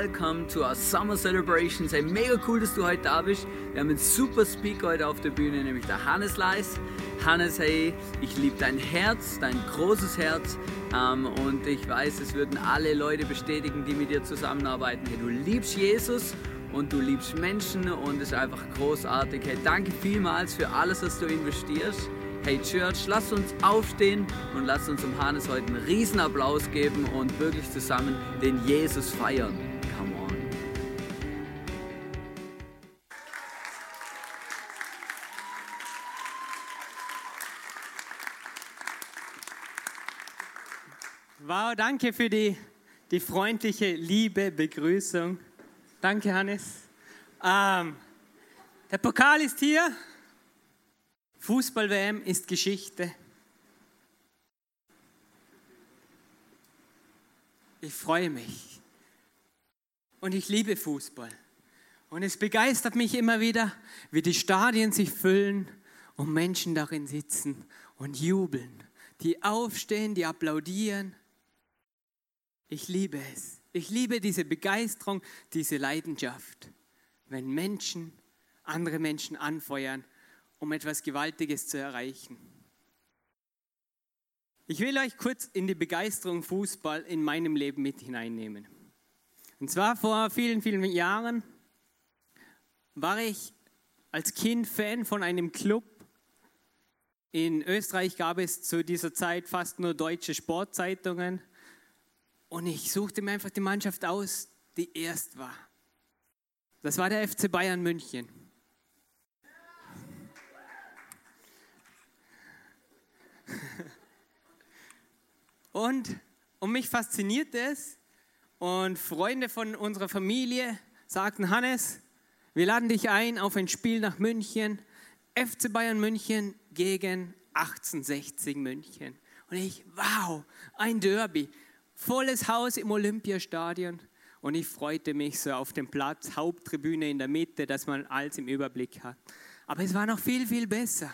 Welcome to our Summer Celebrations. Hey, mega cool, dass du heute da bist. Wir haben einen super Speaker heute auf der Bühne, nämlich der Hannes Leis. Hannes, hey, ich liebe dein Herz, dein großes Herz. Ähm, und ich weiß, es würden alle Leute bestätigen, die mit dir zusammenarbeiten. Hey, du liebst Jesus und du liebst Menschen und es ist einfach großartig. Hey, danke vielmals für alles, was du investierst. Hey Church, lasst uns aufstehen und lasst uns um Hannes heute einen riesen Applaus geben und wirklich zusammen den Jesus feiern. Wow, danke für die, die freundliche, liebe Begrüßung. Danke, Hannes. Ähm, der Pokal ist hier. Fußball-WM ist Geschichte. Ich freue mich. Und ich liebe Fußball. Und es begeistert mich immer wieder, wie die Stadien sich füllen und Menschen darin sitzen und jubeln. Die aufstehen, die applaudieren. Ich liebe es. Ich liebe diese Begeisterung, diese Leidenschaft, wenn Menschen andere Menschen anfeuern, um etwas Gewaltiges zu erreichen. Ich will euch kurz in die Begeisterung Fußball in meinem Leben mit hineinnehmen. Und zwar vor vielen, vielen Jahren war ich als Kind Fan von einem Club. In Österreich gab es zu dieser Zeit fast nur deutsche Sportzeitungen. Und ich suchte mir einfach die Mannschaft aus, die erst war. Das war der FC Bayern München. Und, und mich fasziniert es. Und Freunde von unserer Familie sagten, Hannes, wir laden dich ein auf ein Spiel nach München. FC Bayern München gegen 1860 München. Und ich, wow, ein Derby. Volles Haus im Olympiastadion. Und ich freute mich so auf dem Platz, Haupttribüne in der Mitte, dass man alles im Überblick hat. Aber es war noch viel, viel besser.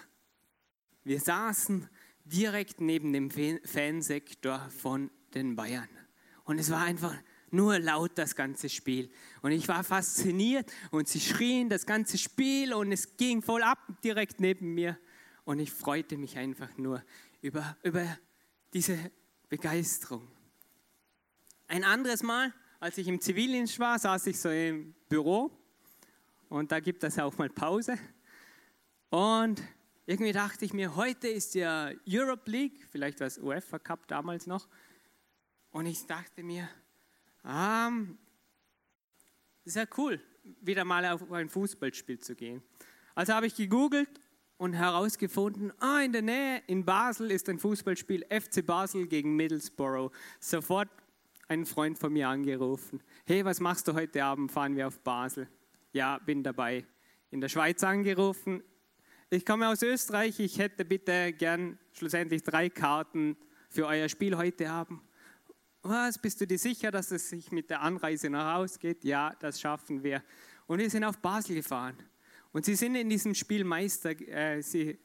Wir saßen direkt neben dem Fansektor von den Bayern. Und es war einfach nur laut das ganze Spiel. Und ich war fasziniert und sie schrien das ganze Spiel und es ging voll ab direkt neben mir. Und ich freute mich einfach nur über, über diese Begeisterung. Ein anderes Mal, als ich im Zivildienst war, saß ich so im Büro und da gibt es auch mal Pause. Und irgendwie dachte ich mir, heute ist ja Europe League, vielleicht war es UEFA Cup damals noch. Und ich dachte mir, ah, ist ja cool, wieder mal auf ein Fußballspiel zu gehen. Also habe ich gegoogelt und herausgefunden, ah, in der Nähe in Basel ist ein Fußballspiel FC Basel gegen Middlesbrough. Sofort einen Freund von mir angerufen. Hey, was machst du heute Abend? Fahren wir auf Basel. Ja, bin dabei. In der Schweiz angerufen, ich komme aus Österreich, ich hätte bitte gern schlussendlich drei Karten für euer Spiel heute haben. Was, bist du dir sicher, dass es sich mit der Anreise noch ausgeht? Ja, das schaffen wir. Und wir sind auf Basel gefahren. Und sie sind in diesem Spiel Meister, äh, sie,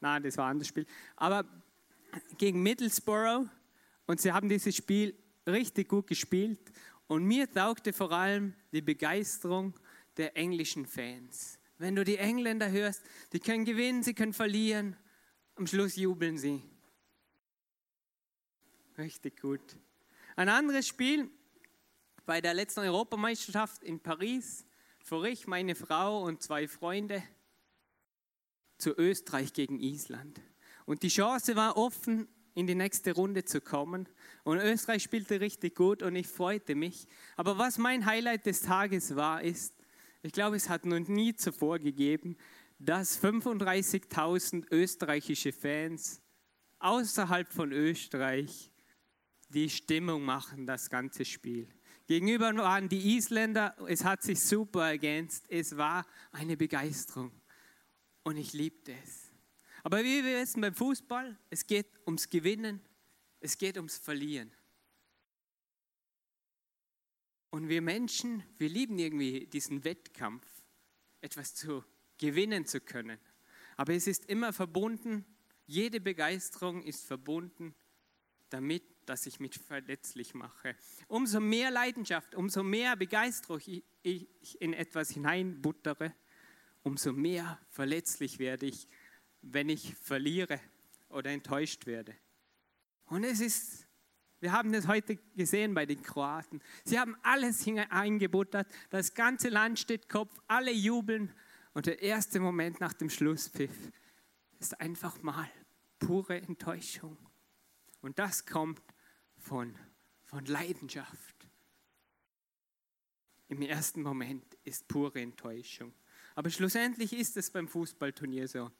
nein, das war ein anderes Spiel, aber gegen Middlesbrough. Und sie haben dieses Spiel richtig gut gespielt. Und mir taugte vor allem die Begeisterung der englischen Fans. Wenn du die Engländer hörst, die können gewinnen, sie können verlieren, am Schluss jubeln sie. Richtig gut. Ein anderes Spiel bei der letzten Europameisterschaft in Paris fuhr ich, meine Frau und zwei Freunde zu Österreich gegen Island. Und die Chance war offen, in die nächste Runde zu kommen. Und Österreich spielte richtig gut und ich freute mich. Aber was mein Highlight des Tages war, ist, ich glaube, es hat noch nie zuvor gegeben, dass 35.000 österreichische Fans außerhalb von Österreich die Stimmung machen, das ganze Spiel. Gegenüber waren die Isländer, es hat sich super ergänzt, es war eine Begeisterung und ich liebte es. Aber wie wir wissen beim Fußball, es geht ums Gewinnen, es geht ums Verlieren. Und wir Menschen, wir lieben irgendwie diesen Wettkampf, etwas zu gewinnen zu können. Aber es ist immer verbunden, jede Begeisterung ist verbunden damit, dass ich mich verletzlich mache. Umso mehr Leidenschaft, umso mehr Begeisterung ich in etwas hineinbuttere, umso mehr verletzlich werde ich, wenn ich verliere oder enttäuscht werde. Und es ist, wir haben es heute gesehen bei den Kroaten. Sie haben alles hineingebuttert, das ganze Land steht Kopf, alle jubeln und der erste Moment nach dem Schlusspfiff ist einfach mal pure Enttäuschung. Und das kommt von, von Leidenschaft. Im ersten Moment ist pure Enttäuschung. Aber schlussendlich ist es beim Fußballturnier so.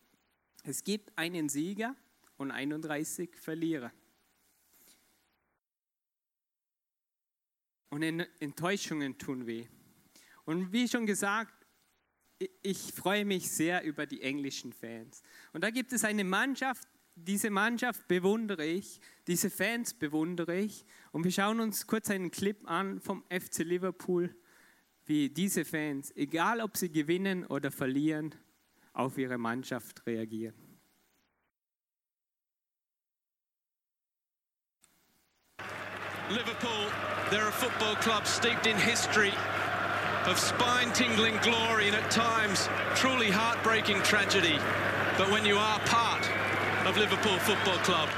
Es gibt einen Sieger und 31 Verlierer. Und Enttäuschungen tun weh. Und wie schon gesagt, ich freue mich sehr über die englischen Fans. Und da gibt es eine Mannschaft, diese Mannschaft bewundere ich, diese Fans bewundere ich. Und wir schauen uns kurz einen Clip an vom FC Liverpool, wie diese Fans, egal ob sie gewinnen oder verlieren, auf ihre Mannschaft reagieren. Liverpool, they're a football club steeped in history of spine-tingling glory and at times truly heartbreaking tragedy. But when you are part of Liverpool Football Club,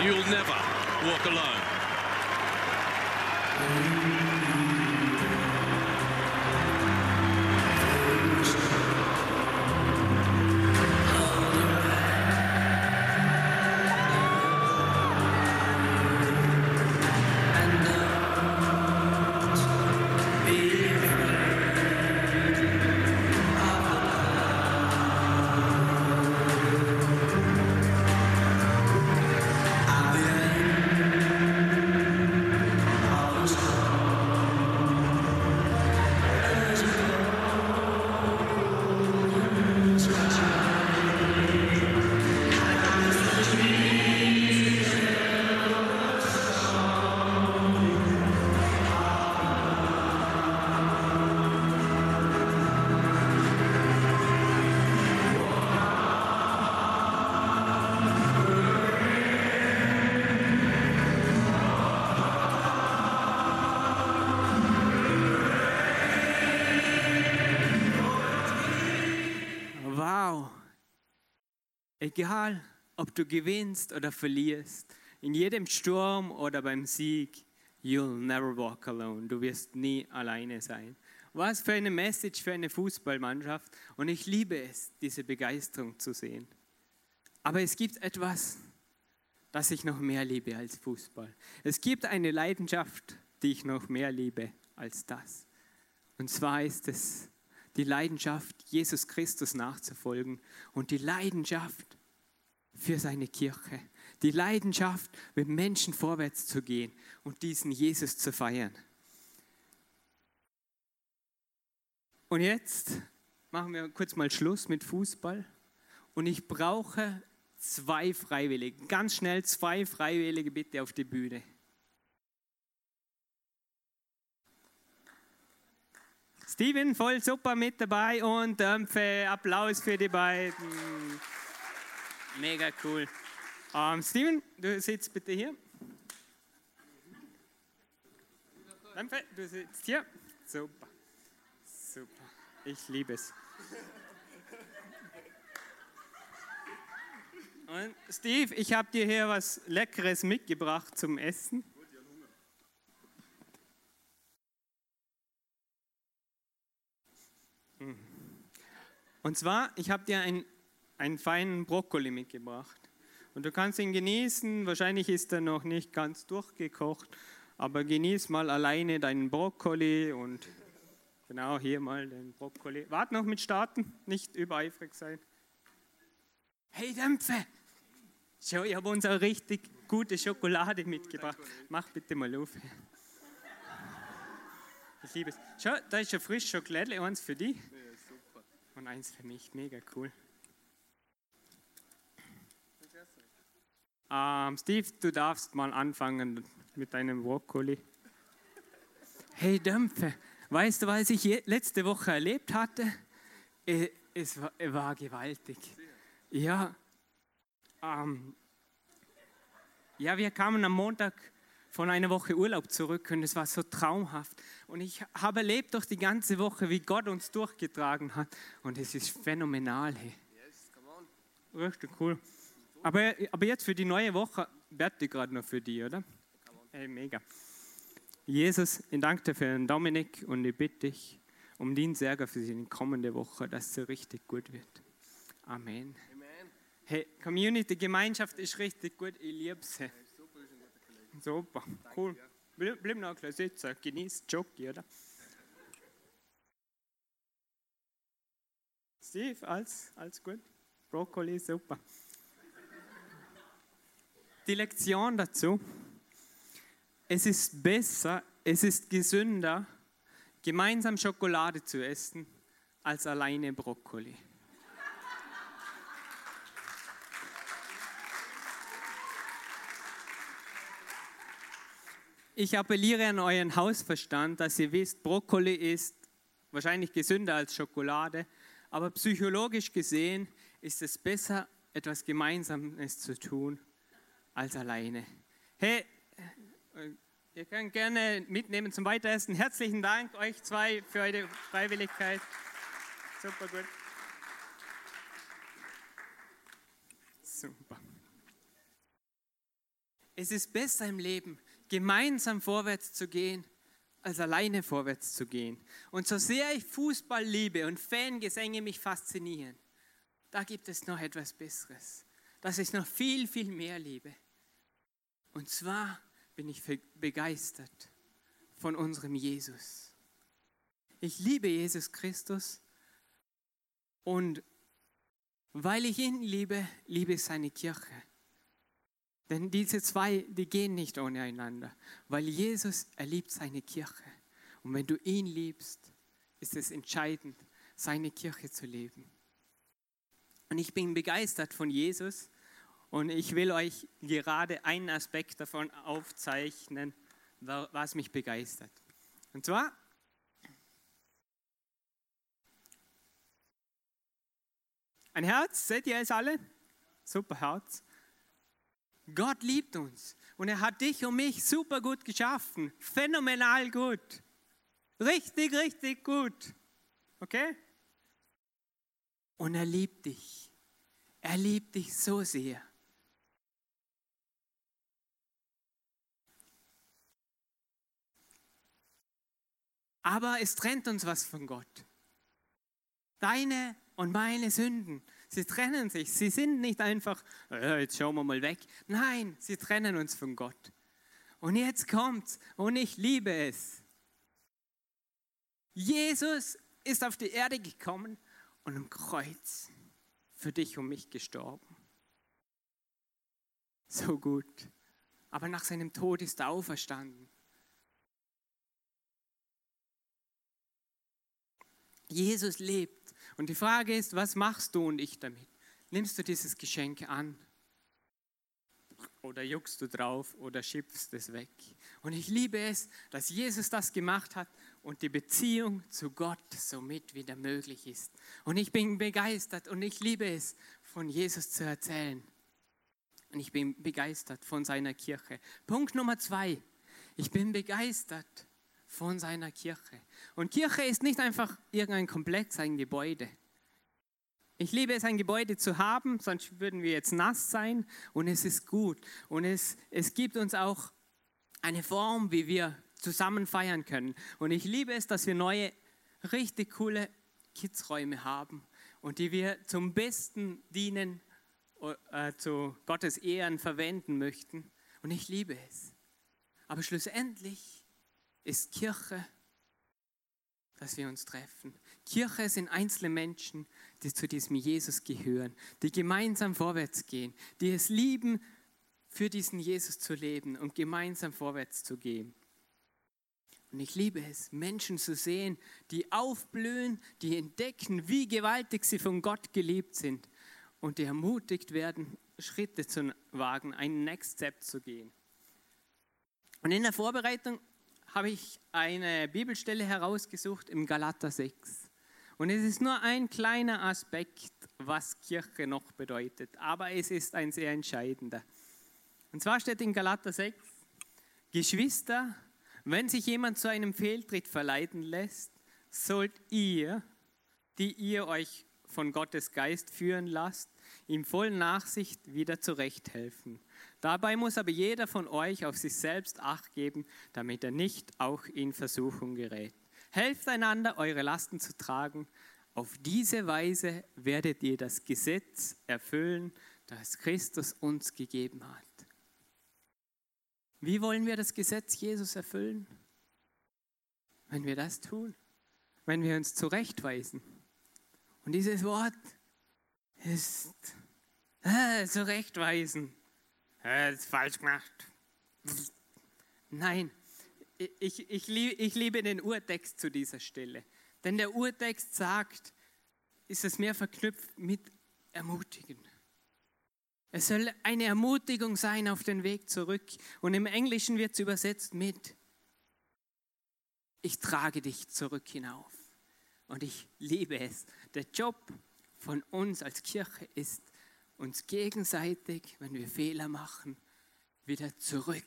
you'll never walk alone. Egal, ob du gewinnst oder verlierst, in jedem Sturm oder beim Sieg, you'll never walk alone. Du wirst nie alleine sein. Was für eine Message für eine Fußballmannschaft. Und ich liebe es, diese Begeisterung zu sehen. Aber es gibt etwas, das ich noch mehr liebe als Fußball. Es gibt eine Leidenschaft, die ich noch mehr liebe als das. Und zwar ist es die Leidenschaft, Jesus Christus nachzufolgen und die Leidenschaft für seine Kirche, die Leidenschaft, mit Menschen vorwärts zu gehen und diesen Jesus zu feiern. Und jetzt machen wir kurz mal Schluss mit Fußball und ich brauche zwei Freiwillige, ganz schnell zwei Freiwillige bitte auf die Bühne. Steven, voll super mit dabei und Dämpfe, Applaus für die beiden. Mega cool. Um, Steven, du sitzt bitte hier. Du sitzt hier. Super. Super. Ich liebe es. Und Steve, ich habe dir hier was Leckeres mitgebracht zum Essen. Hm. Und zwar, ich habe dir ein, einen feinen Brokkoli mitgebracht. Und du kannst ihn genießen. Wahrscheinlich ist er noch nicht ganz durchgekocht, aber genieß mal alleine deinen Brokkoli und genau hier mal den Brokkoli. Warte noch mit Starten, nicht übereifrig sein. Hey Dämpfe! Schau, ich habe uns eine richtig gute Schokolade mitgebracht. Mach bitte mal auf. Ich liebe es. Schau, da ist ein frisches Schokolade, eins für dich und eins für mich. Mega cool. Ähm, Steve, du darfst mal anfangen mit deinem Brokkoli. Hey Dämpfe, weißt du, was ich letzte Woche erlebt hatte? Äh, es war, es war gewaltig. Ja, ähm, ja, wir kamen am Montag von einer Woche Urlaub zurück und es war so traumhaft. Und ich habe erlebt durch die ganze Woche, wie Gott uns durchgetragen hat. Und es ist phänomenal. Hey. Richtig cool. Aber, aber jetzt für die neue Woche, bete ich gerade noch für die, oder? Hey, mega. Jesus, ich danke dir für den Dominik und ich bitte dich um den Särger für die kommende Woche, dass es richtig gut wird. Amen. Amen. Hey, Community, Gemeinschaft ist richtig gut, ich liebe sie. Super, cool. Bleib, bleib noch ein bisschen sitzen, genieß Jockey, oder? Steve, alles, alles gut? Brokkoli, super die Lektion dazu. Es ist besser, es ist gesünder, gemeinsam Schokolade zu essen, als alleine Brokkoli. Ich appelliere an euren Hausverstand, dass ihr wisst, Brokkoli ist wahrscheinlich gesünder als Schokolade, aber psychologisch gesehen ist es besser, etwas Gemeinsames zu tun, als alleine. Hey, äh, ihr könnt gerne mitnehmen zum Weiteressen. Herzlichen Dank euch zwei für eure Freiwilligkeit. Super gut. Super. Es ist besser im Leben, gemeinsam vorwärts zu gehen, als alleine vorwärts zu gehen. Und so sehr ich Fußball liebe und Fangesänge mich faszinieren, da gibt es noch etwas Besseres, das ich noch viel, viel mehr liebe. Und zwar bin ich begeistert von unserem Jesus. Ich liebe Jesus Christus und weil ich ihn liebe, liebe ich seine Kirche. Denn diese zwei, die gehen nicht ohne einander, weil Jesus, er liebt seine Kirche. Und wenn du ihn liebst, ist es entscheidend, seine Kirche zu leben. Und ich bin begeistert von Jesus und ich will euch gerade einen Aspekt davon aufzeichnen, was mich begeistert. Und zwar, ein Herz, seht ihr es alle? Super Herz. Gott liebt uns und er hat dich und mich super gut geschaffen. Phänomenal gut. Richtig, richtig gut. Okay? Und er liebt dich. Er liebt dich so sehr. Aber es trennt uns was von Gott. Deine und meine Sünden, sie trennen sich. Sie sind nicht einfach, äh, jetzt schauen wir mal weg. Nein, sie trennen uns von Gott. Und jetzt kommt's und ich liebe es. Jesus ist auf die Erde gekommen und am Kreuz für dich und mich gestorben. So gut. Aber nach seinem Tod ist er auferstanden. Jesus lebt. Und die Frage ist, was machst du und ich damit? Nimmst du dieses Geschenk an? Oder juckst du drauf oder schimpfst es weg? Und ich liebe es, dass Jesus das gemacht hat und die Beziehung zu Gott somit wieder möglich ist. Und ich bin begeistert und ich liebe es, von Jesus zu erzählen. Und ich bin begeistert von seiner Kirche. Punkt Nummer zwei. Ich bin begeistert von seiner Kirche. Und Kirche ist nicht einfach irgendein Komplex, ein Gebäude. Ich liebe es, ein Gebäude zu haben, sonst würden wir jetzt nass sein und es ist gut. Und es, es gibt uns auch eine Form, wie wir zusammen feiern können. Und ich liebe es, dass wir neue, richtig coole Kidsräume haben und die wir zum Besten dienen, äh, zu Gottes Ehren verwenden möchten. Und ich liebe es. Aber schlussendlich ist Kirche, dass wir uns treffen. Kirche sind einzelne Menschen, die zu diesem Jesus gehören, die gemeinsam vorwärts gehen, die es lieben, für diesen Jesus zu leben und gemeinsam vorwärts zu gehen. Und ich liebe es, Menschen zu sehen, die aufblühen, die entdecken, wie gewaltig sie von Gott geliebt sind und die ermutigt werden, Schritte zu wagen, einen Next Step zu gehen. Und in der Vorbereitung habe ich eine Bibelstelle herausgesucht im Galater 6. Und es ist nur ein kleiner Aspekt, was Kirche noch bedeutet, aber es ist ein sehr entscheidender. Und zwar steht in Galater 6, Geschwister, wenn sich jemand zu einem Fehltritt verleiten lässt, sollt ihr, die ihr euch von Gottes Geist führen lasst, ihm voll Nachsicht wieder zurechthelfen. Dabei muss aber jeder von euch auf sich selbst acht geben, damit er nicht auch in Versuchung gerät. Helft einander, eure Lasten zu tragen. Auf diese Weise werdet ihr das Gesetz erfüllen, das Christus uns gegeben hat. Wie wollen wir das Gesetz Jesus erfüllen? Wenn wir das tun, wenn wir uns zurechtweisen. Und dieses Wort ist äh, zurechtweisen. Äh, ist falsch gemacht. Nein, ich, ich, ich liebe den Urtext zu dieser Stelle. Denn der Urtext sagt, ist es mehr verknüpft mit Ermutigen. Es soll eine Ermutigung sein auf den Weg zurück. Und im Englischen wird es übersetzt mit, ich trage dich zurück hinauf. Und ich liebe es. Der Job von uns als Kirche ist, uns gegenseitig, wenn wir Fehler machen, wieder zurück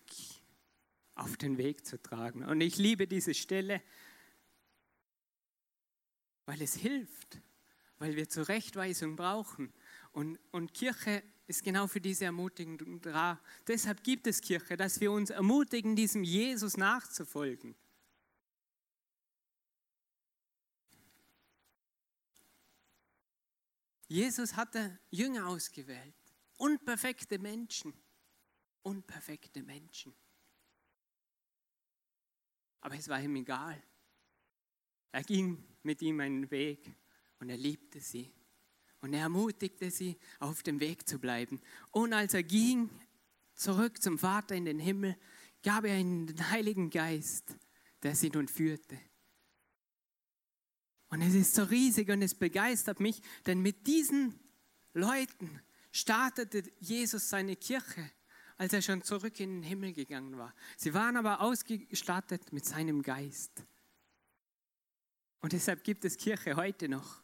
auf den Weg zu tragen. Und ich liebe diese Stelle, weil es hilft, weil wir Zurechtweisung brauchen. Und, und Kirche ist genau für diese Ermutigung da. Deshalb gibt es Kirche, dass wir uns ermutigen, diesem Jesus nachzufolgen. Jesus hatte Jünger ausgewählt, unperfekte Menschen, unperfekte Menschen. Aber es war ihm egal. Er ging mit ihm einen Weg und er liebte sie. Und er ermutigte sie, auf dem Weg zu bleiben. Und als er ging, zurück zum Vater in den Himmel, gab er ihnen den Heiligen Geist, der sie nun führte. Und es ist so riesig und es begeistert mich, denn mit diesen Leuten startete Jesus seine Kirche, als er schon zurück in den Himmel gegangen war. Sie waren aber ausgestattet mit seinem Geist. Und deshalb gibt es Kirche heute noch.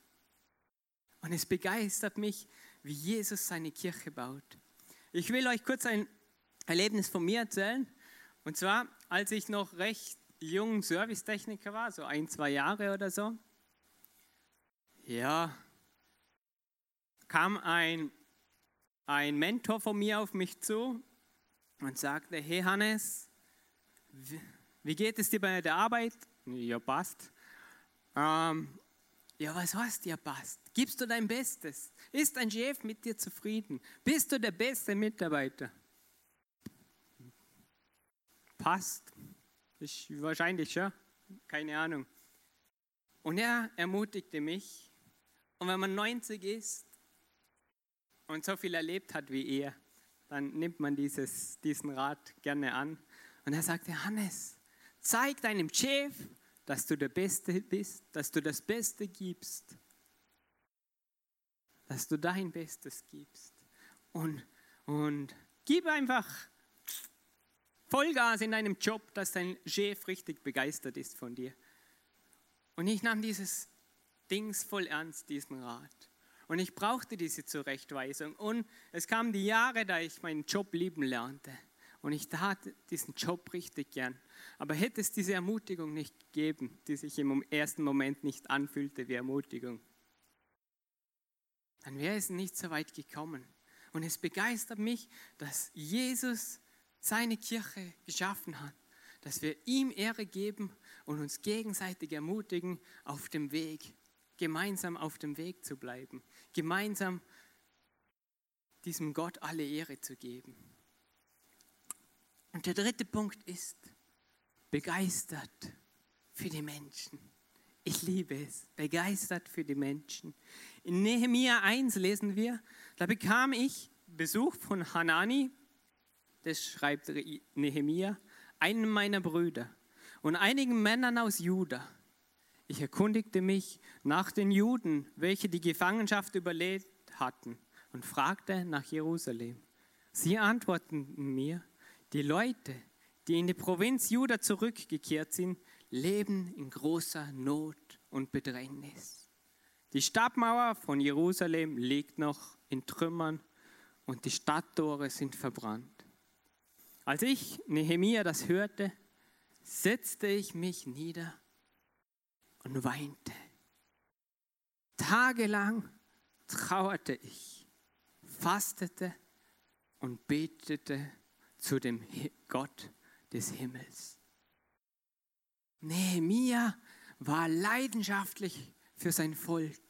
Und es begeistert mich, wie Jesus seine Kirche baut. Ich will euch kurz ein Erlebnis von mir erzählen. Und zwar, als ich noch recht jung Servicetechniker war, so ein, zwei Jahre oder so, ja, kam ein, ein Mentor von mir auf mich zu und sagte, hey Hannes, wie geht es dir bei der Arbeit? Ja, passt. Ähm, ja, was heißt dir passt? Gibst du dein Bestes? Ist dein Chef mit dir zufrieden? Bist du der beste Mitarbeiter? Passt. Ich, wahrscheinlich schon. Keine Ahnung. Und er ermutigte mich. Und wenn man 90 ist und so viel erlebt hat wie er, dann nimmt man dieses, diesen Rat gerne an. Und er sagte, Hannes, zeig deinem Chef, dass du der Beste bist, dass du das Beste gibst, dass du dein Bestes gibst. Und, und gib einfach Vollgas in deinem Job, dass dein Chef richtig begeistert ist von dir. Und ich nahm dieses Voll ernst, diesen Rat. Und ich brauchte diese Zurechtweisung. Und es kamen die Jahre, da ich meinen Job lieben lernte. Und ich tat diesen Job richtig gern. Aber hätte es diese Ermutigung nicht gegeben, die sich im ersten Moment nicht anfühlte wie Ermutigung, dann wäre es nicht so weit gekommen. Und es begeistert mich, dass Jesus seine Kirche geschaffen hat, dass wir ihm Ehre geben und uns gegenseitig ermutigen, auf dem Weg, gemeinsam auf dem Weg zu bleiben, gemeinsam diesem Gott alle Ehre zu geben. Und der dritte Punkt ist begeistert für die Menschen. Ich liebe es, begeistert für die Menschen. In Nehemia 1 lesen wir, da bekam ich Besuch von Hanani, das schreibt Nehemia, einem meiner Brüder und einigen Männern aus Juda. Ich erkundigte mich nach den Juden, welche die Gefangenschaft überlebt hatten, und fragte nach Jerusalem. Sie antworteten mir, die Leute, die in die Provinz Juda zurückgekehrt sind, leben in großer Not und Bedrängnis. Die Stadtmauer von Jerusalem liegt noch in Trümmern und die Stadttore sind verbrannt. Als ich Nehemia das hörte, setzte ich mich nieder und weinte. Tagelang trauerte ich, fastete und betete zu dem Gott des Himmels. Nehemia war leidenschaftlich für sein Volk.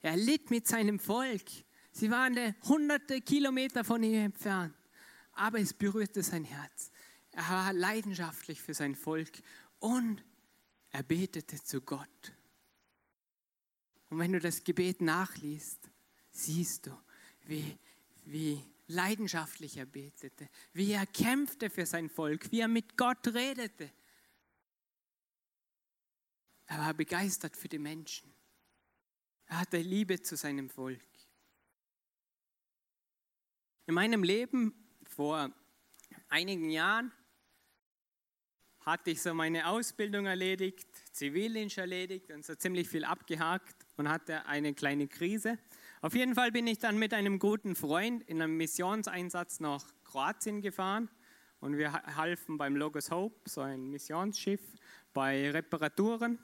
Er litt mit seinem Volk. Sie waren hunderte Kilometer von ihm entfernt, aber es berührte sein Herz. Er war leidenschaftlich für sein Volk und er betete zu Gott. Und wenn du das Gebet nachliest, siehst du, wie, wie leidenschaftlich er betete, wie er kämpfte für sein Volk, wie er mit Gott redete. Er war begeistert für die Menschen. Er hatte Liebe zu seinem Volk. In meinem Leben vor einigen Jahren hatte ich so meine Ausbildung erledigt, Zivildienst erledigt und so ziemlich viel abgehakt und hatte eine kleine Krise. Auf jeden Fall bin ich dann mit einem guten Freund in einem Missionseinsatz nach Kroatien gefahren und wir halfen beim Logos Hope, so ein Missionsschiff, bei Reparaturen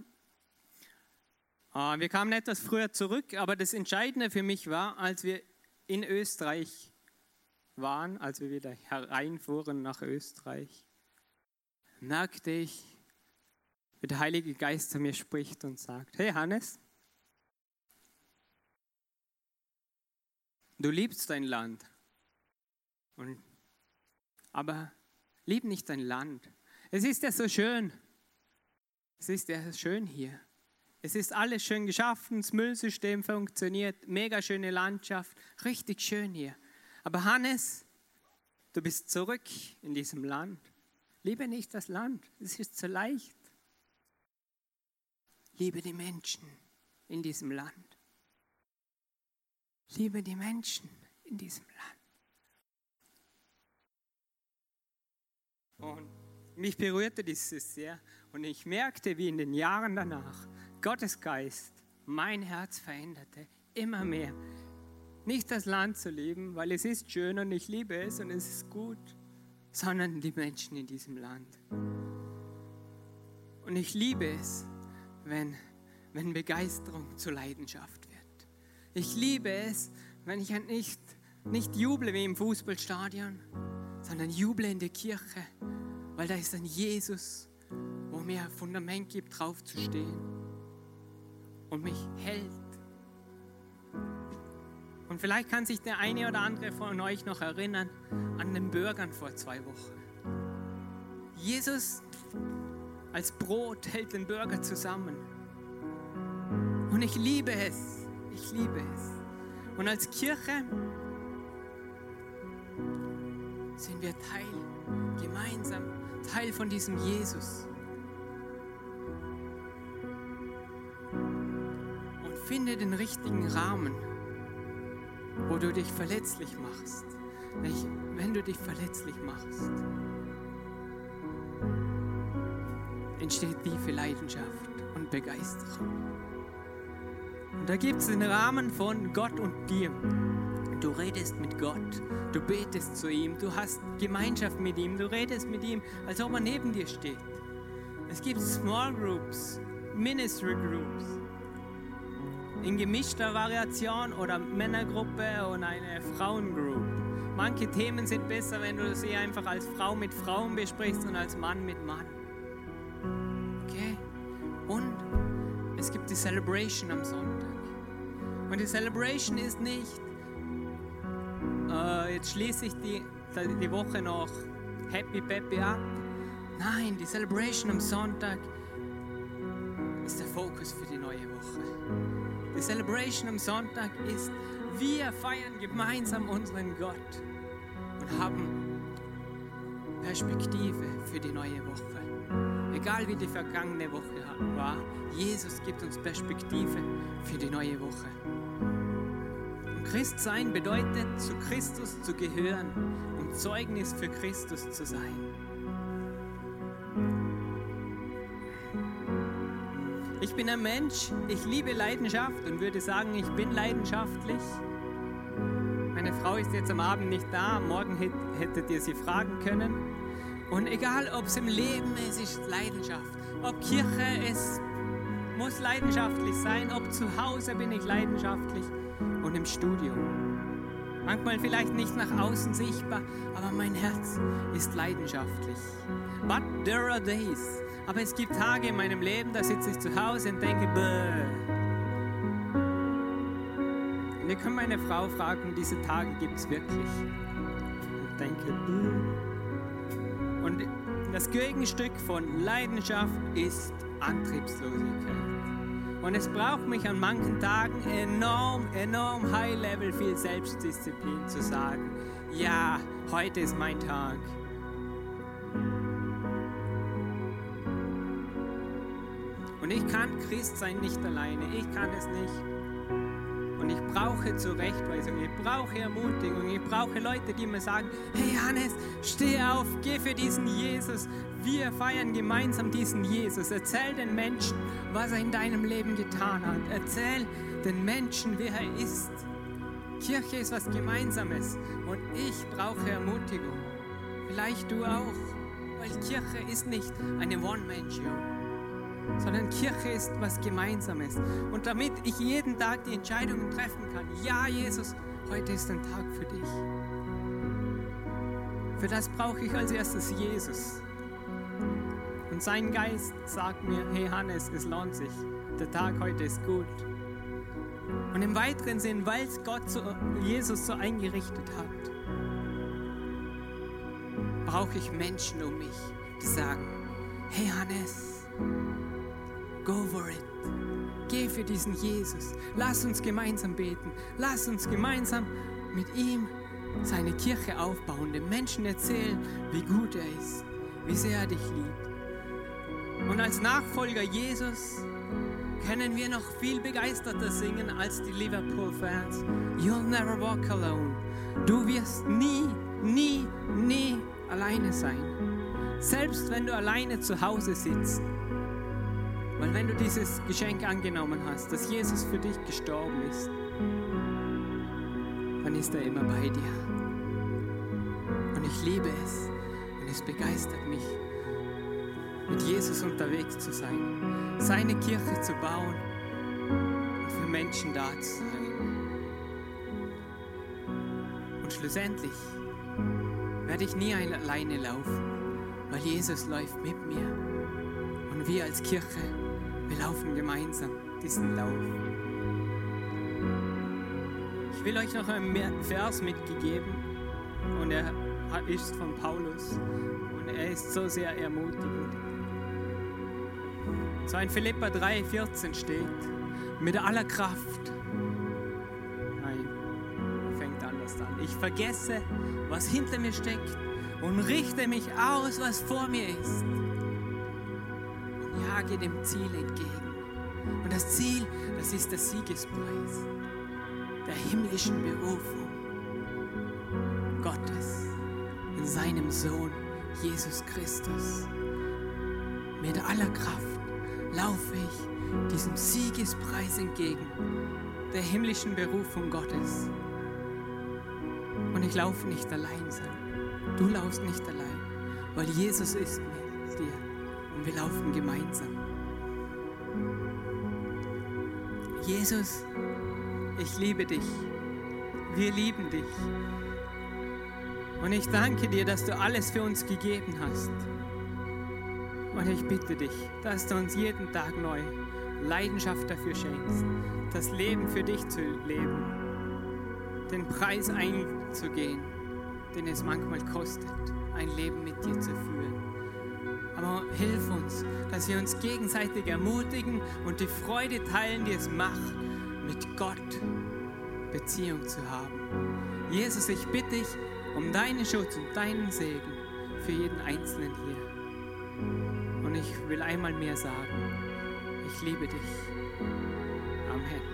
Ah, wir kamen etwas früher zurück, aber das Entscheidende für mich war, als wir in Österreich waren, als wir wieder hereinfuhren nach Österreich, merkte ich, wie der Heilige Geist zu mir spricht und sagt, hey Hannes, du liebst dein Land, und, aber lieb nicht dein Land. Es ist ja so schön, es ist ja schön hier. Es ist alles schön geschaffen, das Müllsystem funktioniert, mega schöne Landschaft, richtig schön hier. Aber Hannes, du bist zurück in diesem Land. Liebe nicht das Land, es ist zu leicht. Liebe die Menschen in diesem Land. Liebe die Menschen in diesem Land. Und mich berührte dieses sehr und ich merkte, wie in den Jahren danach Gottes Geist mein Herz veränderte, immer mehr. Nicht das Land zu lieben, weil es ist schön und ich liebe es und es ist gut, sondern die Menschen in diesem Land. Und ich liebe es, wenn, wenn Begeisterung zur Leidenschaft wird. Ich liebe es, wenn ich nicht, nicht juble wie im Fußballstadion, sondern juble in der Kirche, weil da ist ein Jesus, wo mir ein Fundament gibt, drauf zu stehen und mich hält. Und vielleicht kann sich der eine oder andere von euch noch erinnern an den Bürgern vor zwei Wochen. Jesus als Brot hält den Bürger zusammen. Und ich liebe es. Ich liebe es. Und als Kirche sind wir Teil, gemeinsam Teil von diesem Jesus. Finde den richtigen Rahmen, wo du dich verletzlich machst. Wenn du dich verletzlich machst, entsteht tiefe Leidenschaft und Begeisterung. Und da gibt es den Rahmen von Gott und dir. Du redest mit Gott, du betest zu ihm, du hast Gemeinschaft mit ihm, du redest mit ihm, als ob er neben dir steht. Es gibt Small Groups, Ministry Groups. In gemischter Variation oder Männergruppe und eine Frauengroup. Manche Themen sind besser, wenn du sie einfach als Frau mit Frauen besprichst und als Mann mit Mann. Okay? Und es gibt die Celebration am Sonntag. Und die Celebration ist nicht, äh, jetzt schließe ich die, die Woche noch happy peppy ab. Nein, die Celebration am Sonntag ist der Fokus für die neue Woche. Die Celebration am Sonntag ist, wir feiern gemeinsam unseren Gott und haben Perspektive für die neue Woche. Egal wie die vergangene Woche war, Jesus gibt uns Perspektive für die neue Woche. Und Christsein bedeutet, zu Christus zu gehören und Zeugnis für Christus zu sein. Ich bin ein Mensch, ich liebe Leidenschaft und würde sagen, ich bin leidenschaftlich. Meine Frau ist jetzt am Abend nicht da, morgen hättet ihr sie fragen können. Und egal, ob es im Leben ist, ist Leidenschaft. Ob Kirche ist, muss leidenschaftlich sein. Ob zu Hause bin ich leidenschaftlich und im Studium. Manchmal vielleicht nicht nach außen sichtbar, aber mein Herz ist leidenschaftlich. But there are days. Aber es gibt Tage in meinem Leben, da sitze ich zu Hause und denke, Bäh. Und ihr könnt meine Frau fragen, diese Tage gibt es wirklich. Und denke, Bäh. Und das Gegenstück von Leidenschaft ist Antriebslosigkeit. Und es braucht mich an manchen Tagen enorm, enorm High-Level viel Selbstdisziplin zu sagen, ja, heute ist mein Tag. Ich kann Christ sein nicht alleine. Ich kann es nicht. Und ich brauche Zurechtweisung, ich brauche Ermutigung, ich brauche Leute, die mir sagen, hey Hannes, steh auf, geh für diesen Jesus. Wir feiern gemeinsam diesen Jesus. Erzähl den Menschen, was er in deinem Leben getan hat. Erzähl den Menschen, wer er ist. Kirche ist was Gemeinsames und ich brauche Ermutigung. Vielleicht du auch, weil Kirche ist nicht eine One-Man-Show sondern Kirche ist was Gemeinsames. Und damit ich jeden Tag die Entscheidungen treffen kann, ja Jesus, heute ist ein Tag für dich. Für das brauche ich als erstes Jesus. Und sein Geist sagt mir, hey Hannes, es lohnt sich. Der Tag heute ist gut. Und im weiteren Sinn, weil es Gott so, Jesus so eingerichtet hat, brauche ich Menschen um mich, die sagen, hey Hannes, Go for it. Geh für diesen Jesus. Lass uns gemeinsam beten. Lass uns gemeinsam mit ihm seine Kirche aufbauen, den Menschen erzählen, wie gut er ist, wie sehr er dich liebt. Und als Nachfolger Jesus können wir noch viel begeisterter singen als die Liverpool-Fans. You'll never walk alone. Du wirst nie, nie, nie alleine sein. Selbst wenn du alleine zu Hause sitzt, weil wenn du dieses Geschenk angenommen hast, dass Jesus für dich gestorben ist, dann ist er immer bei dir. Und ich liebe es und es begeistert mich, mit Jesus unterwegs zu sein, seine Kirche zu bauen und für Menschen da zu sein. Und schlussendlich werde ich nie alleine laufen, weil Jesus läuft mit mir. Und wir als Kirche wir laufen gemeinsam diesen Lauf. Ich will euch noch einen Vers mitgegeben und er ist von Paulus und er ist so sehr ermutigend. So in Philippa 3,14 steht, mit aller Kraft. Nein, fängt anders an. Ich vergesse, was hinter mir steckt und richte mich aus, was vor mir ist jage dem Ziel entgegen. Und das Ziel, das ist der Siegespreis der himmlischen Berufung Gottes in seinem Sohn Jesus Christus. Mit aller Kraft laufe ich diesem Siegespreis entgegen, der himmlischen Berufung Gottes. Und ich laufe nicht allein, sein. Du laufst nicht allein, weil Jesus ist mit dir und wir laufen gemeinsam. Jesus, ich liebe dich. Wir lieben dich. Und ich danke dir, dass du alles für uns gegeben hast. Und ich bitte dich, dass du uns jeden Tag neu Leidenschaft dafür schenkst, das Leben für dich zu leben, den Preis einzugehen, den es manchmal kostet, ein Leben mit dir zu führen. Aber hilf uns, dass wir uns gegenseitig ermutigen und die Freude teilen, die es macht, mit Gott Beziehung zu haben. Jesus, ich bitte dich um deinen Schutz und deinen Segen für jeden Einzelnen hier. Und ich will einmal mehr sagen, ich liebe dich. Amen.